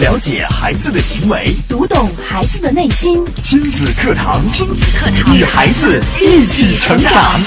了解孩子的行为，读懂孩子的内心。亲子课堂，亲子课堂，与孩子一起成长。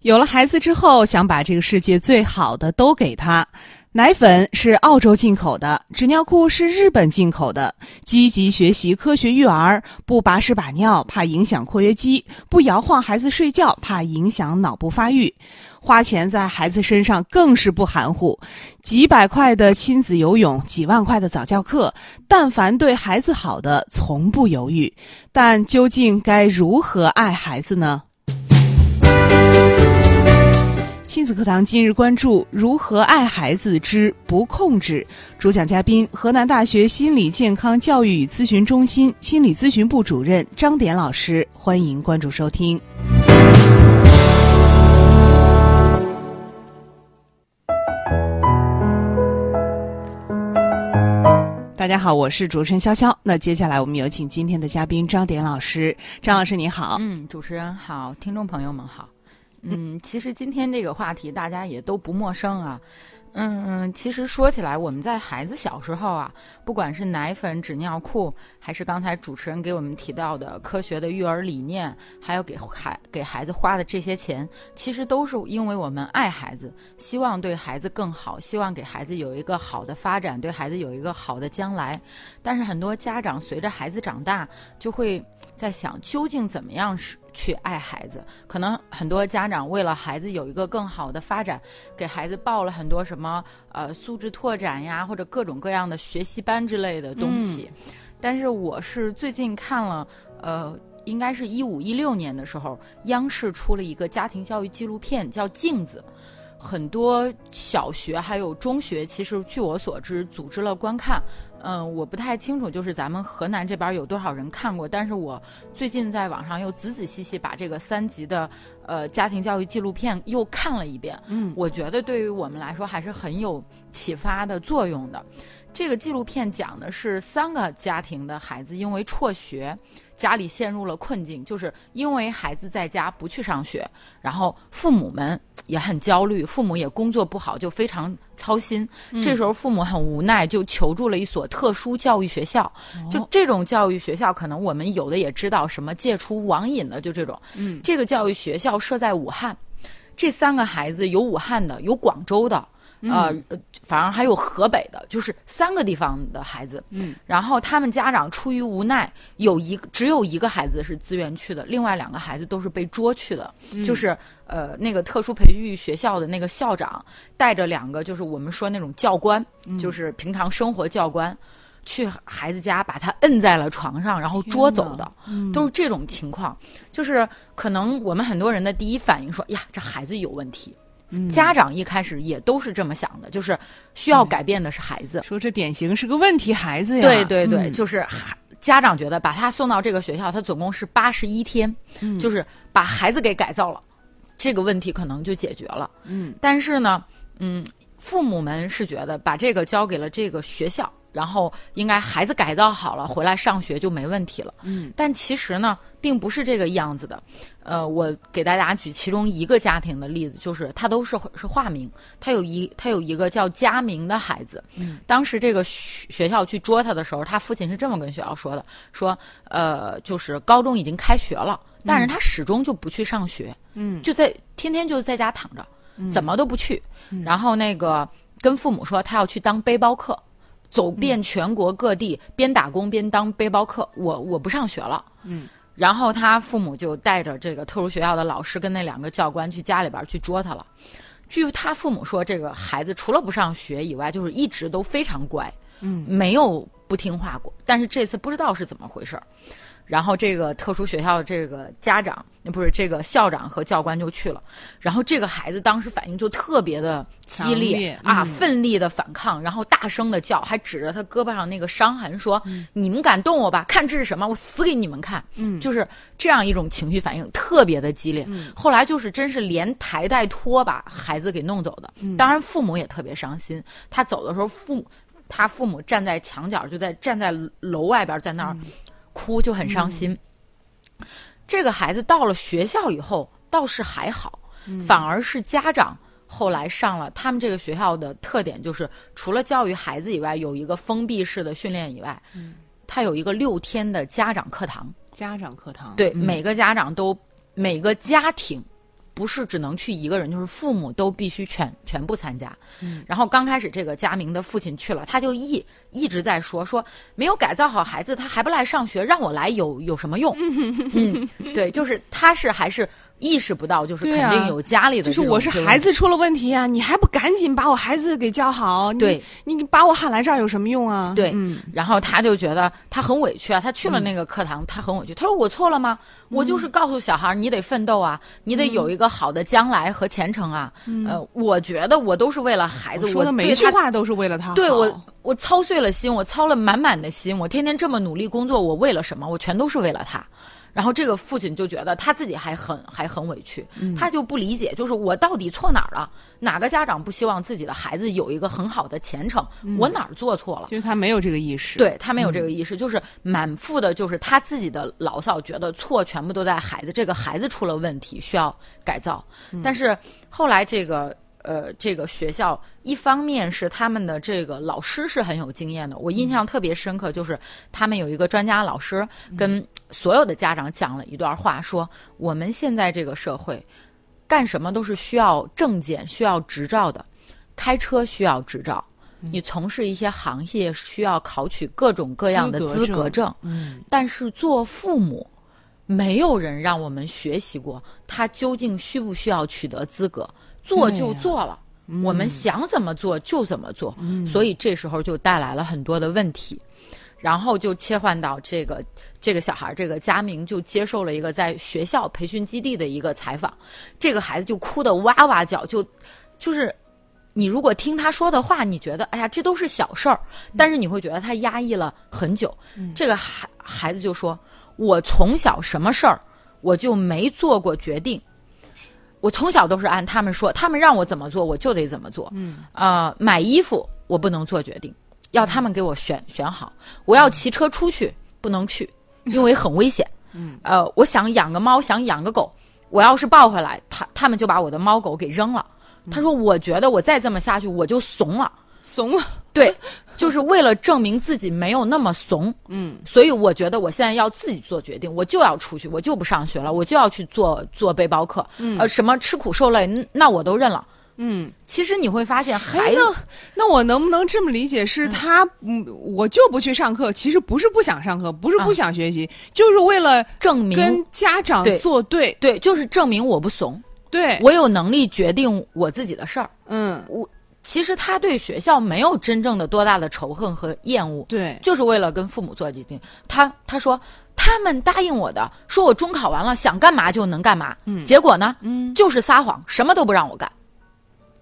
有了孩子之后，想把这个世界最好的都给他。奶粉是澳洲进口的，纸尿裤是日本进口的。积极学习科学育儿，不把屎把尿，怕影响括约肌；不摇晃孩子睡觉，怕影响脑部发育。花钱在孩子身上更是不含糊，几百块的亲子游泳，几万块的早教课，但凡对孩子好的，从不犹豫。但究竟该如何爱孩子呢？亲子课堂今日关注如何爱孩子之不控制。主讲嘉宾：河南大学心理健康教育与咨询中心心理咨询部主任张典老师。欢迎关注收听。大家好，我是主持人潇潇。那接下来我们有请今天的嘉宾张典老师。张老师你好，嗯，主持人好，听众朋友们好。嗯，其实今天这个话题大家也都不陌生啊。嗯，其实说起来，我们在孩子小时候啊，不管是奶粉、纸尿裤，还是刚才主持人给我们提到的科学的育儿理念，还有给孩给孩子花的这些钱，其实都是因为我们爱孩子，希望对孩子更好，希望给孩子有一个好的发展，对孩子有一个好的将来。但是很多家长随着孩子长大，就会在想，究竟怎么样是？去爱孩子，可能很多家长为了孩子有一个更好的发展，给孩子报了很多什么呃素质拓展呀，或者各种各样的学习班之类的东西。但是我是最近看了，呃，应该是一五一六年的时候，央视出了一个家庭教育纪录片，叫《镜子》，很多小学还有中学，其实据我所知，组织了观看。嗯，我不太清楚，就是咱们河南这边有多少人看过。但是我最近在网上又仔仔细细把这个三集的呃家庭教育纪录片又看了一遍。嗯，我觉得对于我们来说还是很有启发的作用的。这个纪录片讲的是三个家庭的孩子因为辍学。家里陷入了困境，就是因为孩子在家不去上学，然后父母们也很焦虑，父母也工作不好，就非常操心。这时候父母很无奈，就求助了一所特殊教育学校。就这种教育学校，可能我们有的也知道，什么戒除网瘾的，就这种。嗯，这个教育学校设在武汉，这三个孩子有武汉的，有广州的。呃，反正还有河北的，就是三个地方的孩子。嗯，然后他们家长出于无奈，有一个只有一个孩子是自愿去的，另外两个孩子都是被捉去的。就是呃，那个特殊培育学校的那个校长带着两个，就是我们说那种教官，就是平常生活教官，去孩子家把他摁在了床上，然后捉走的，都是这种情况。就是可能我们很多人的第一反应说：“呀，这孩子有问题。”家长一开始也都是这么想的，就是需要改变的是孩子。说这典型是个问题孩子呀。对对对，就是家长觉得把他送到这个学校，他总共是八十一天，就是把孩子给改造了，这个问题可能就解决了。嗯，但是呢，嗯，父母们是觉得把这个交给了这个学校。然后应该孩子改造好了回来上学就没问题了。嗯，但其实呢，并不是这个样子的。呃，我给大家举其中一个家庭的例子，就是他都是是化名，他有一他有一个叫佳明的孩子。嗯，当时这个学校去捉他的时候，他父亲是这么跟学校说的：说呃，就是高中已经开学了，但是他始终就不去上学。嗯，就在天天就在家躺着，怎么都不去。然后那个跟父母说他要去当背包客。走遍全国各地，边打工边当背包客。我我不上学了。嗯，然后他父母就带着这个特殊学校的老师跟那两个教官去家里边去捉他了。据他父母说，这个孩子除了不上学以外，就是一直都非常乖，嗯，没有不听话过。但是这次不知道是怎么回事儿。然后这个特殊学校的这个家长，不是这个校长和教官就去了。然后这个孩子当时反应就特别的激烈啊，奋力的反抗，然后大声的叫，还指着他胳膊上那个伤痕说：“你们敢动我吧？看这是什么？我死给你们看！”嗯，就是这样一种情绪反应，特别的激烈。后来就是真是连抬带拖把孩子给弄走的。当然父母也特别伤心。他走的时候，父他父母站在墙角，就在站在楼外边，在那儿。哭就很伤心。这个孩子到了学校以后倒是还好，反而是家长后来上了他们这个学校的特点就是，除了教育孩子以外，有一个封闭式的训练以外，嗯，他有一个六天的家长课堂。家长课堂，对，嗯每个家长都每个家庭。不是只能去一个人，就是父母都必须全全部参加。嗯，然后刚开始这个佳明的父亲去了，他就一一直在说说没有改造好孩子，他还不来上学，让我来有有什么用？嗯，对，就是他是还是意识不到，就是肯定有家里的就是我是孩子出了问题啊，你还不赶紧把我孩子给教好？你对，你把我喊来这儿有什么用啊？对嗯，然后他就觉得他很委屈啊，他去了那个课堂，他很委屈。他说：“我错了吗？我就是告诉小孩儿，你得奋斗啊，你得有一个好的将来和前程啊。呃，我觉得我都是为了孩子，我说的每一句话都是为了他好。对我，我操碎了心，我操了满满的心，我天天这么努力工作，我为了什么？我全都是为了他。然后这个父亲就觉得他自己还很还很委屈，嗯他就不理解，就是我到底错哪儿了？哪个家长不希望自己的孩子有一个很好的前程？嗯我哪儿做错了？就是他没有这个意识。对他没有这个意识，就是满腹的，就是他自己的牢骚，觉得错全部都在孩子，这个孩子出了问题，需要改造。但是后来这个呃，这个学校一方面是他们的这个老师是很有经验的，我印象特别深刻，就是他们有一个专家老师跟所有的家长讲了一段话，说我们现在这个社会干什么都是需要证件、需要执照的，开车需要执照。你从事一些行业需要考取各种各样的资格证，嗯，但是做父母，没有人让我们学习过他究竟需不需要取得资格，做就做了，我们想怎么做就怎么做，所以这时候就带来了很多的问题。然后就切换到这个这个小孩儿，这个佳明就接受了一个在学校培训基地的一个采访，这个孩子就哭得哇哇叫，就就是你如果听他说的话，你觉得哎呀这都是小事儿，但是你会觉得他压抑了很久。这个孩孩子就说：“我从小什么事儿我就没做过决定，我从小都是按他们说，他们让我怎么做我就得怎么做。嗯，呃，买衣服我不能做决定，要他们给我选选好。我要骑车出去不能去，因为很危险。嗯，呃，我想养个猫，想养个狗，我要是抱回来，他他们就把我的猫狗给扔了。他说，我觉得我再这么下去我就怂了。怂了。对，就是为了证明自己没有那么怂，嗯，所以我觉得我现在要自己做决定，我就要出去，我就不上学了，我就要去做做背包客，嗯、呃，什么吃苦受累，嗯那我都认了。嗯，其实你会发现，哎孩子，那那我能不能这么理解？是他，嗯，我就不去上课，其实不是不想上课，不是不想学习，就是为了证明跟家长对作对。对，就是证明我不怂，对，我有能力决定我自己的事儿。嗯，我其实他对学校没有真正的多大的仇恨和厌恶，对，就是为了跟父母做决定。他他说他们答应我的，说我中考完了想干嘛就能干嘛。嗯，结果呢，嗯，就是撒谎，什么都不让我干。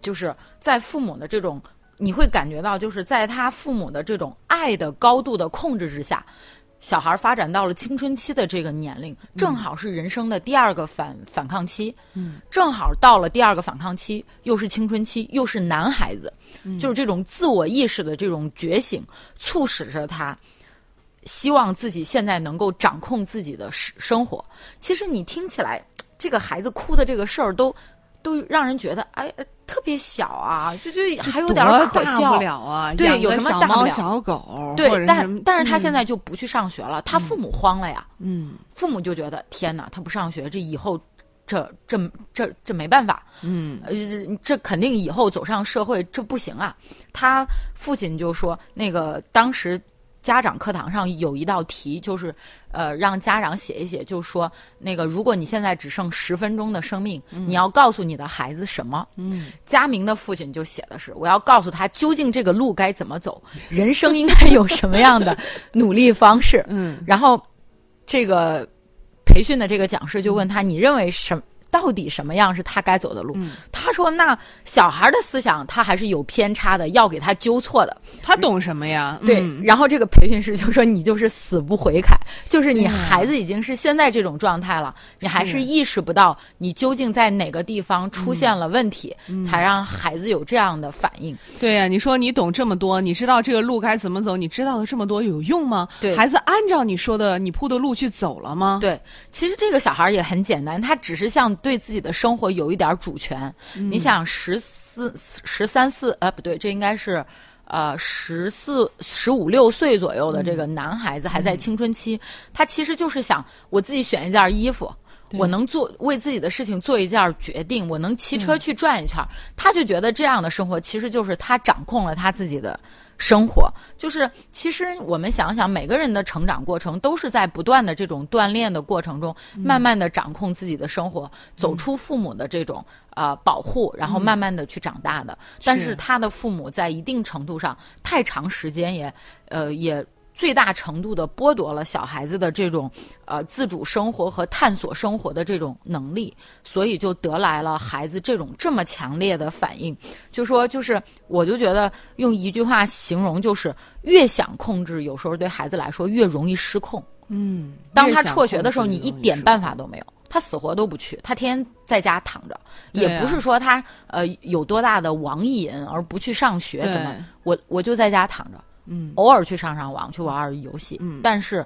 就是在父母的这种，你会感觉到，就是在他父母的这种爱的高度的控制之下，小孩发展到了青春期的这个年龄，正好是人生的第二个反反抗期。嗯，正好到了第二个反抗期，又是青春期，又是男孩子，就是这种自我意识的这种觉醒，促使着他。希望自己现在能够掌控自己的生生活。其实你听起来，这个孩子哭的这个事儿都都让人觉得，哎，呃特别小啊，就就还有点可笑不。了啊，对有什么大猫小狗，对，但但是他现在就不去上学了，他父母慌了呀。嗯父母就觉得天哪，他不上学，这以后这这这这没办法，嗯呃，这肯定以后走上社会这不行啊。他父亲就说，那个当时家长课堂上有一道题，就是呃让家长写一写，就是说那个如果你现在只剩十分钟的生命，你要告诉你的孩子什么？嗯，佳明的父亲就写的是，我要告诉他究竟这个路该怎么走，人生应该有什么样的 努力方式。嗯然后这个培训的这个讲师就问他：“你认为什到底什么样是他该走的路？”嗯他说：“那小孩的思想他还是有偏差的，要给他纠错的。他懂什么呀？对，嗯然后这个培训师就说：“你就是死不悔改，就是你孩子已经是现在这种状态了，你还是是意识不到你究竟在哪个地方出现了问题，嗯才让孩子有这样的反应。对呀、你说你懂这么多，你知道这个路该怎么走，你知道了这么多有用吗？对孩子按照你说的你铺的路去走了吗？对，其实这个小孩儿也很简单，他只是像对自己的生活有一点主权。你想十四、十三四，呃，不对，这应该是。呃，十四、十五六岁左右的这个男孩子还在青春期，他其实就是想我自己选一件衣服，我能做为自己的事情做一件决定，我能骑车去转一圈，他就觉得这样的生活其实就是他掌控了他自己的。生活就是，其实我们想想，每个人的成长过程都是在不断的这种锻炼的过程中，慢慢的掌控自己的生活，走出父母的这种呃保护，然后慢慢的去长大的。但是他的父母在一定程度上，太长时间也呃也。最大程度的剥夺了小孩子的这种呃自主生活和探索生活的这种能力，所以就得来了孩子这种这么强烈的反应。就说就是，我就觉得用一句话形容，就是越想控制，有时候对孩子来说越容易失控。嗯，当他辍学的时候，你一点办法都没有，他死活都不去，他天天在家躺着，也不是说他呃有多大的网瘾而不去上学，怎么我我就在家躺着。嗯，偶尔去上上网，去玩玩游戏。嗯，但是，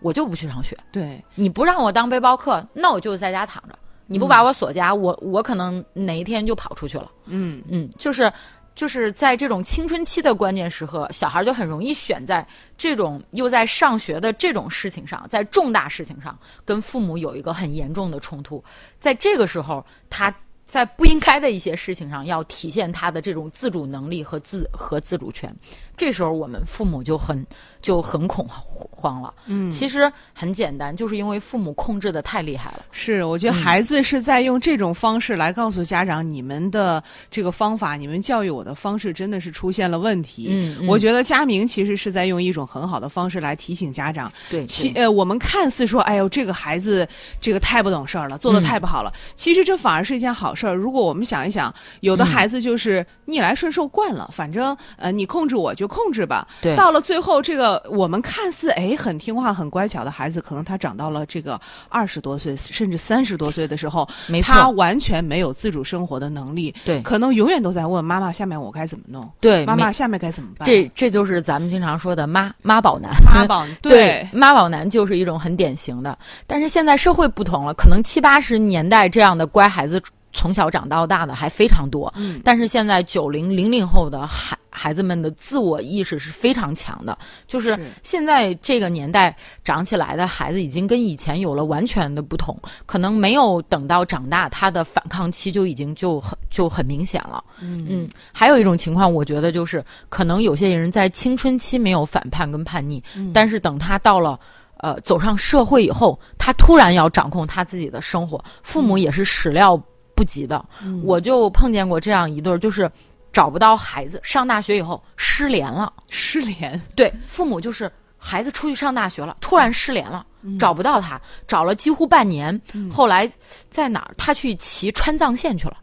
我就不去上学。对，你不让我当背包客，那我就在家躺着。你不把我锁家，我我可能哪一天就跑出去了。嗯嗯，就是就是在这种青春期的关键时刻，小孩就很容易选在这种又在上学的这种事情上，在重大事情上跟父母有一个很严重的冲突。在这个时候，他。在不应该的一些事情上，要体现他的这种自主能力和自和自主权。这时候，我们父母就很就很恐慌了。嗯，其实很简单，就是因为父母控制的太厉害了。是，我觉得孩子是在用这种方式来告诉家长，你们的这个方法，你们教育我的方式真的是出现了问题。嗯，我觉得佳明其实是在用一种很好的方式来提醒家长。对，其呃，我们看似说，哎呦，这个孩子这个太不懂事儿了，做的太不好了。其实这反而是一件好事儿。如果我们想一想，有的孩子就是逆来顺受惯了，反正呃，你控制我就。就控制吧。对，到了最后，这个我们看似哎很听话、很乖巧的孩子，可能他长到了这个二十多岁，甚至三十多岁的时候，没错，他完全没有自主生活的能力。对，可能永远都在问妈妈：下面我该怎么弄？对，妈妈下面该怎么办？这这就是咱们经常说的妈妈宝男。妈宝 对妈宝男就是一种很典型的。但是现在社会不同了，可能七八十年代这样的乖孩子。从小长到大的还非常多，嗯但是现在九零零零后的孩孩子们的自我意识是非常强的，就是现在这个年代长起来的孩子已经跟以前有了完全的不同，可能没有等到长大，他的反抗期就已经就很就很明显了。嗯，还有一种情况，我觉得就是可能有些人在青春期没有反叛跟叛逆，但是等他到了呃走上社会以后，他突然要掌控他自己的生活，父母也是始料。不及的，我就碰见过这样一对儿，就是找不到孩子，上大学以后失联了。失联，对，父母就是孩子出去上大学了，突然失联了，找不到他，找了几乎半年，后来在哪儿？他去骑川藏线去了。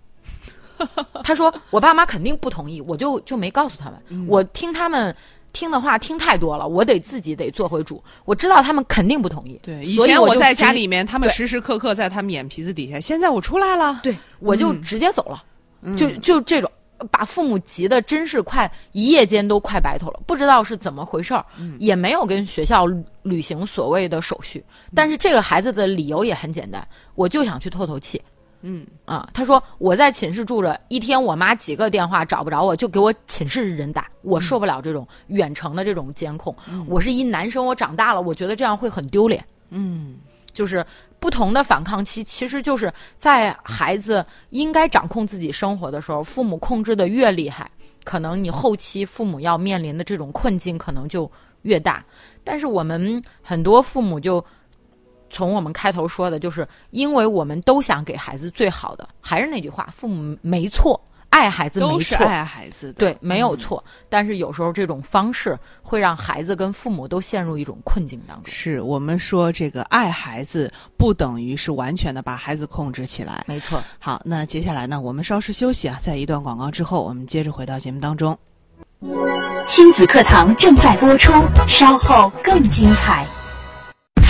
他说：“我爸妈肯定不同意，我就就没告诉他们，我听他们。”听的话听太多了，我得自己得做回主。我知道他们肯定不同意。对，以前我在家里面，他们时时刻刻在他们眼皮子底下。现在我出来了，对，我就直接走了。就就这种，把父母急的真是快一夜间都快白头了，不知道是怎么回事儿，也没有跟学校履行所谓的手续。但是这个孩子的理由也很简单，我就想去透透气。嗯啊，他说我在寝室住着，一天我妈几个电话找不着我，就给我寝室人打，我受不了这种远程的这种监控。我是一男生，我长大了，我觉得这样会很丢脸。嗯，就是不同的反抗期，其实就是在孩子应该掌控自己生活的时候，父母控制的越厉害，可能你后期父母要面临的这种困境可能就越大。但是我们很多父母就。从我们开头说的，就是因为我们都想给孩子最好的，还是那句话，父母没错，爱孩子没错，爱孩子对没有错。但是有时候这种方式会让孩子跟父母都陷入一种困境当中。是我们说这个爱孩子不等于是完全的把孩子控制起来，没错。好，那接下来呢，我们稍事休息啊，在一段广告之后，我们接着回到节目当中。亲子课堂正在播出，稍后更精彩。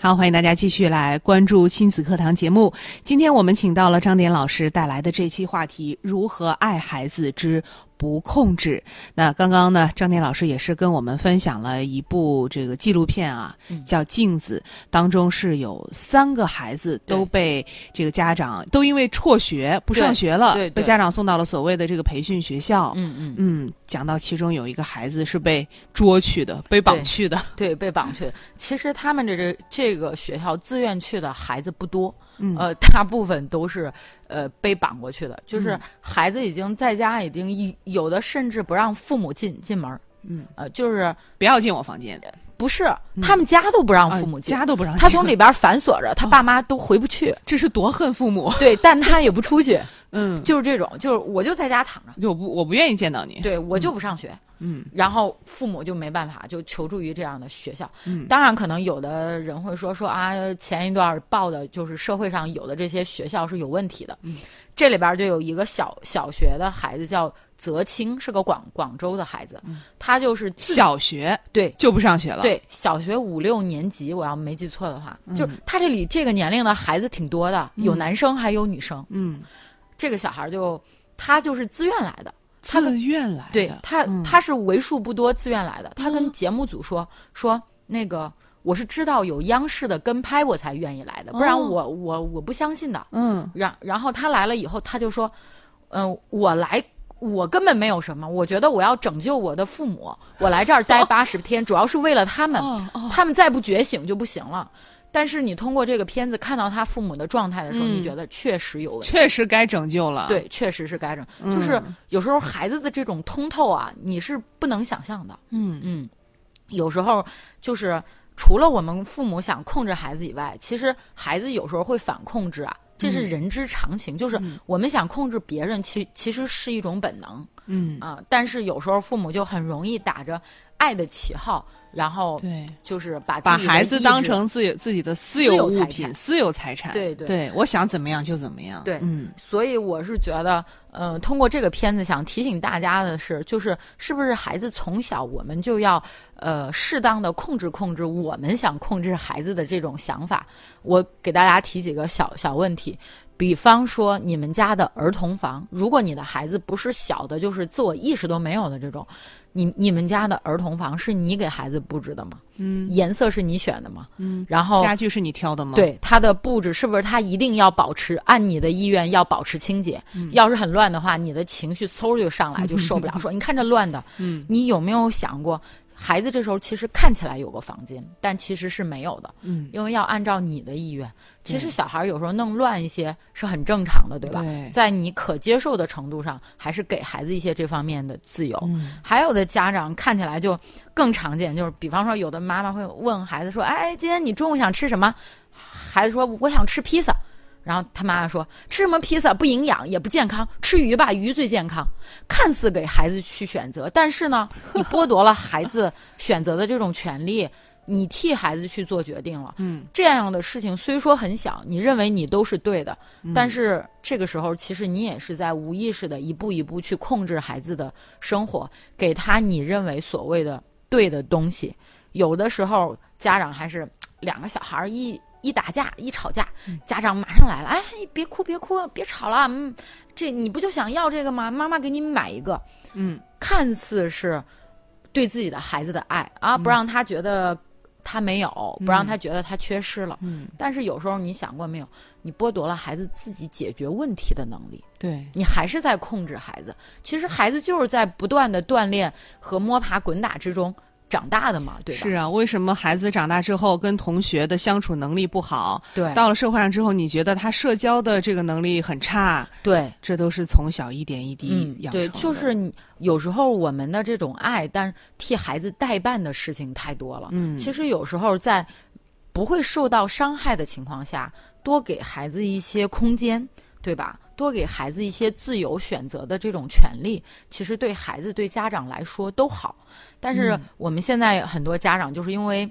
好，欢迎大家继续来关注亲子课堂节目。今天我们请到了张典老师带来的这期话题：如何爱孩子之不控制。那刚刚呢，张典老师也是跟我们分享了一部这个纪录片啊，叫《镜子》，当中是有三个孩子都被这个家长都因为辍学不上学了，对对被家长送到了所谓的这个培训学校。嗯嗯嗯，讲到其中有一个孩子是被捉去的，被绑去的。对，被绑去。其实他们这这这个学校自愿去的孩子不多，嗯呃，大部分都是呃被绑过去的，就是嗯孩子已经在家已经一有的甚至不让父母进进门儿，嗯，呃，就是不要进我房间，不是他们家都不让父母啊进，家都不让进。他从 里边反锁着，他爸妈都回不去，这是多恨父母。对，但他也不出去，嗯，就是这种，就是我就在家躺着，我不我不愿意见到你。对我就不上学。嗯然后父母就没办法，就求助于这样的学校。嗯当然，可能有的人会说说啊，前一段报的就是社会上有的这些学校是有问题的。嗯，这里边就有一个小小学的孩子叫泽清，是个广广州的孩子，他就是小学对就不上学了。，对小学五六年级，我要没记错的话，嗯就是他这里这个年龄的孩子挺多的，有男生还有女生。嗯，这个小孩就他就是自愿来的。他自愿来的。对他，嗯他是为数不多自愿来的。他跟节目组说说那个，我是知道有央视的跟拍，我才愿意来的，不然哦我我我不相信的。嗯然然后他来了以后，他就说，嗯、我来。我根本没有什么，我觉得我要拯救我的父母，我来这儿待 八十天，主要是为了他们，他们再不觉醒就不行了。但是你通过这个片子看到他父母的状态的时候，嗯你觉得确实有问题。确实该拯救了。，对，确实是该拯。嗯就是有时候孩子的这种通透啊，你是不能想象的。嗯嗯，有时候就是除了我们父母想控制孩子以外，其实孩子有时候会反控制啊，这是人之常情。就是我们想控制别人，其其实是一种本能嗯，啊。但是有时候父母就很容易打着爱的旗号，然后对，就是把把孩子当成自己自己的私私有物品、私有财产。对对对，我想怎么样就怎么样。对嗯所以我是觉得，呃，通过这个片子想提醒大家的是，就是是不是孩子从小我们就要呃适当的控制控制我们想控制孩子的这种想法。我给大家提几个小小问题，比方说你们家的儿童房，如果你的孩子不是小的，就是自我意识都没有的这种，你你们家的儿童房是你给孩子布置的吗？嗯颜色是你选的吗？嗯，然后家具是你挑的吗？，对它的布置是不是它一定要保持按你的意愿要保持清洁？嗯要是很乱的话，你的情绪嗖就上来，就受不了。说你看这乱的，嗯，你有没有想过，孩子这时候其实看起来有个房间，但其实是没有的，嗯，因为要按照你的意愿。其实小孩有时候弄乱一些是很正常的，对吧？对在你可接受的程度上，还是给孩子一些这方面的自由。嗯还有的家长看起来就更常见，就是比方说，有的妈妈会问孩子说：“哎，今天你中午想吃什么？”孩子说：“我想吃披萨。”然后他妈妈说：“吃什么披萨不营养也不健康，吃鱼吧，鱼最健康。”看似给孩子去选择，但是呢，你剥夺了孩子选择的这种权利，你替孩子去做决定了。嗯，这样的事情虽说很小，你认为你都是对的，嗯但是这个时候其实你也是在无意识的一步一步去控制孩子的生活，给他你认为所谓的对的东西。有的时候家长还是两个小孩儿一一打架一吵架，家长马上来了，哎，别哭别哭，别吵了，嗯，这你不就想要这个吗？妈妈给你买一个，嗯，看似是对自己的孩子的爱啊，不让他觉得他没有，不让他觉得他缺失了。嗯，但是有时候你想过没有，你剥夺了孩子自己解决问题的能力，对，你还是在控制孩子。其实孩子就是在不断的锻炼和摸爬滚打之中长大的嘛，对吧？是啊，为什么孩子长大之后跟同学的相处能力不好？对，到了社会上之后，你觉得他社交的这个能力很差？对，这都是从小一点一滴养成对，就是有时候我们的这种爱，但替孩子代办的事情太多了。嗯其实有时候在不会受到伤害的情况下，多给孩子一些空间，对吧？多给孩子一些自由选择的这种权利，其实对孩子、对家长来说都好。但是嗯我们现在很多家长就是因为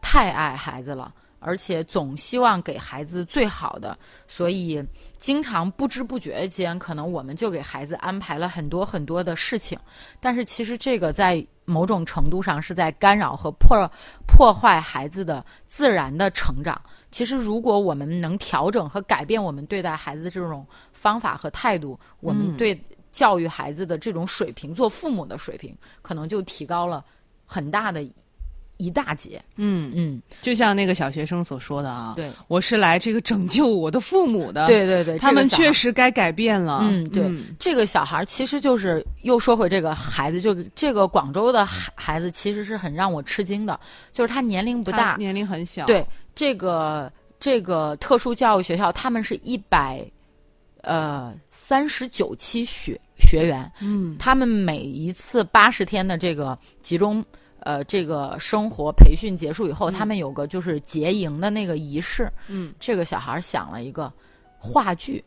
太爱孩子了，而且总希望给孩子最好的，所以经常不知不觉间，可能我们就给孩子安排了很多很多的事情。但是其实这个在某种程度上是在干扰和破破坏孩子的自然的成长。其实，如果我们能调整和改变我们对待孩子的这种方法和态度，我们对教育孩子的这种水平，做父母的水平，可能就提高了很大的一大截。嗯，嗯，就像那个小学生所说的啊，对，我是来这个拯救我的父母的。，对对对，他们确实该改变了。嗯，对，这个小孩儿其实就是又说回这个孩子，就这个广州的孩孩子，其实是很让我吃惊的，就是他年龄不大，年龄很小。对这个这个特殊教育学校，他们是一百呃三十九期学学员，嗯，他们每一次八十天的这个集中呃这个生活培训结束以后，他们有个就是结营的那个仪式，嗯，这个小孩想了一个话剧。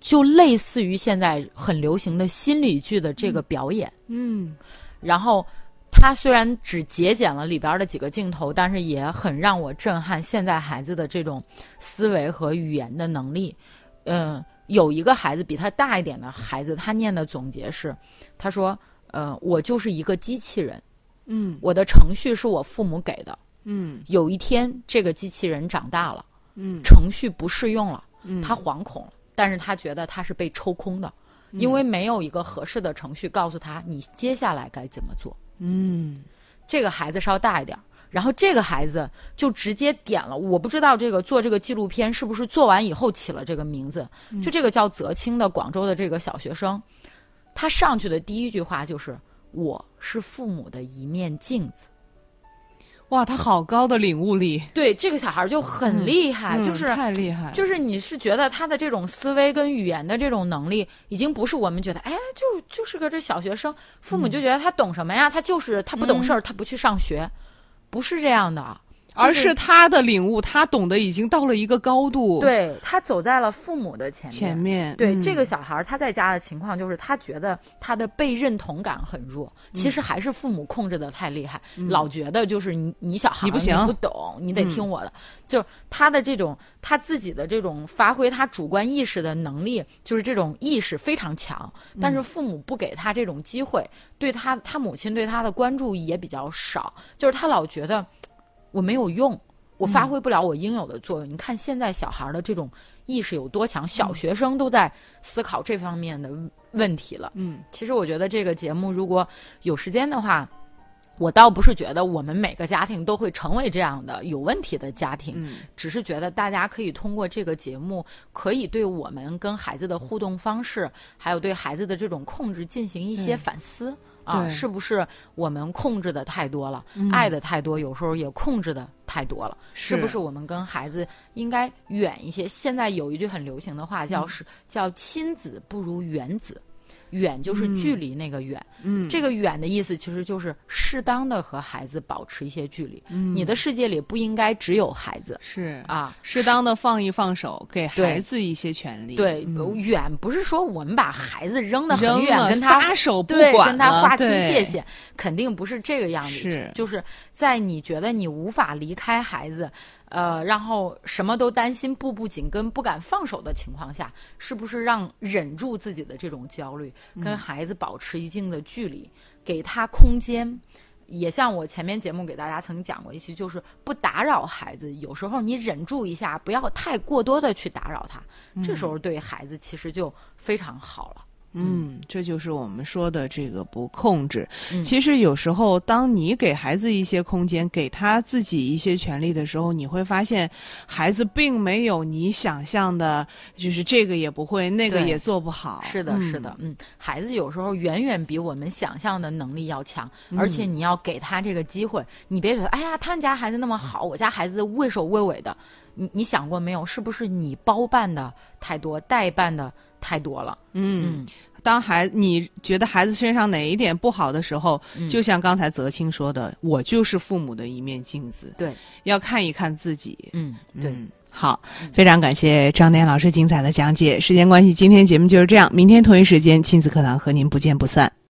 就类似于现在很流行的心理剧的这个表演，嗯然后他虽然只节俭了里边的几个镜头，但是也很让我震撼现在孩子的这种思维和语言的能力。嗯，有一个孩子比他大一点的孩子，他念的总结是，他说：“呃，我就是一个机器人，嗯我的程序是我父母给的。嗯有一天，这个机器人长大了，嗯程序不适用了，嗯，他惶恐了，但是他觉得他是被抽空的，因为没有一个合适的程序告诉他你接下来该怎么做。嗯这个孩子稍大一点，然后这个孩子就直接点了。我不知道这个做这个纪录片是不是做完以后起了这个名字，就这个叫泽清的广州的这个小学生，他上去的第一句话就是“我是父母的一面镜子。哇，他好高的领悟力，”。对，这个小孩就很厉害，嗯就是太厉害，就是你是觉得他的这种思维跟语言的这种能力，已经不是我们觉得，哎，就就是个这小学生，父母就觉得他懂什么呀？他就是他不懂事儿，他不去上学，不是这样的，而是他的领悟，他懂得已经到了一个高度。，对他走在了父母的前面。前面对、嗯这个小孩儿，他在家的情况就是，他觉得他的被认同感很弱，嗯其实还是父母控制的太厉害，老觉得就是你你小孩儿你不行嗯不懂，你得听我的。就他的这种他自己的这种发挥他主观意识的能力，就是这种意识非常强，但嗯是父母不给他这种机会，对他他母亲对他的关注也比较少，就是他老觉得我没有用。我嗯发挥不了我应有的作用。你看现在小孩儿的这种意识有多强，嗯小学生都在思考这方面的问题了。嗯，其实我觉得这个节目如果有时间的话，我倒不是觉得我们每个家庭都会成为这样的有问题的家庭，嗯只是觉得大家可以通过这个节目，可以对我们跟孩子的互动方式，还有对孩子的这种控制进行一些反思。啊，是不是我们控制的太多了，爱的太多，有时候也控制的太多了？是不是。我们跟孩子应该远一些？现在有一句很流行的话叫是、叫亲子不如远子，远就是距离那个远，嗯，这个远的意思其实就是适当的和孩子保持一些距离。嗯你的世界里不应该只有孩子是啊，适当的放一放手，给孩子一些权利。对，嗯远不是说我们把孩子扔得很远，跟他撒手不，管跟他划清界限，肯定不是这个样子。是就是在你觉得你无法离开孩子，呃，然后什么都担心、步步紧跟、不敢放手的情况下，是不是让忍住自己的这种焦虑，嗯跟孩子保持一定的距离，给他空间？也像我前面节目给大家曾讲过一期，就是不打扰孩子。有时候你忍住一下，不要太过多的去打扰他，这时候对孩子其实就非常好了。嗯，这就是我们说的这个不控制。嗯。其实有时候，当你给孩子一些空间，给他自己一些权利的时候，你会发现，孩子并没有你想象的，就是这个也不会，那个也做不好。是的，嗯。是的，嗯，孩子有时候远远比我们想象的能力要强，而且你要给他这个机会，你别觉得，哎呀，他们家孩子那么好，我家孩子畏首畏尾的，你你想过没有？是不是你包办的太多，代办的太多了？嗯，当孩你觉得孩子身上哪一点不好的时候，嗯就像刚才泽清说的，我就是父母的一面镜子，对，要看一看自己。嗯，对。嗯好，非常感谢张丹老师精彩的讲解。时间关系，今天节目就是这样，明天同一时间亲子课堂和您不见不散。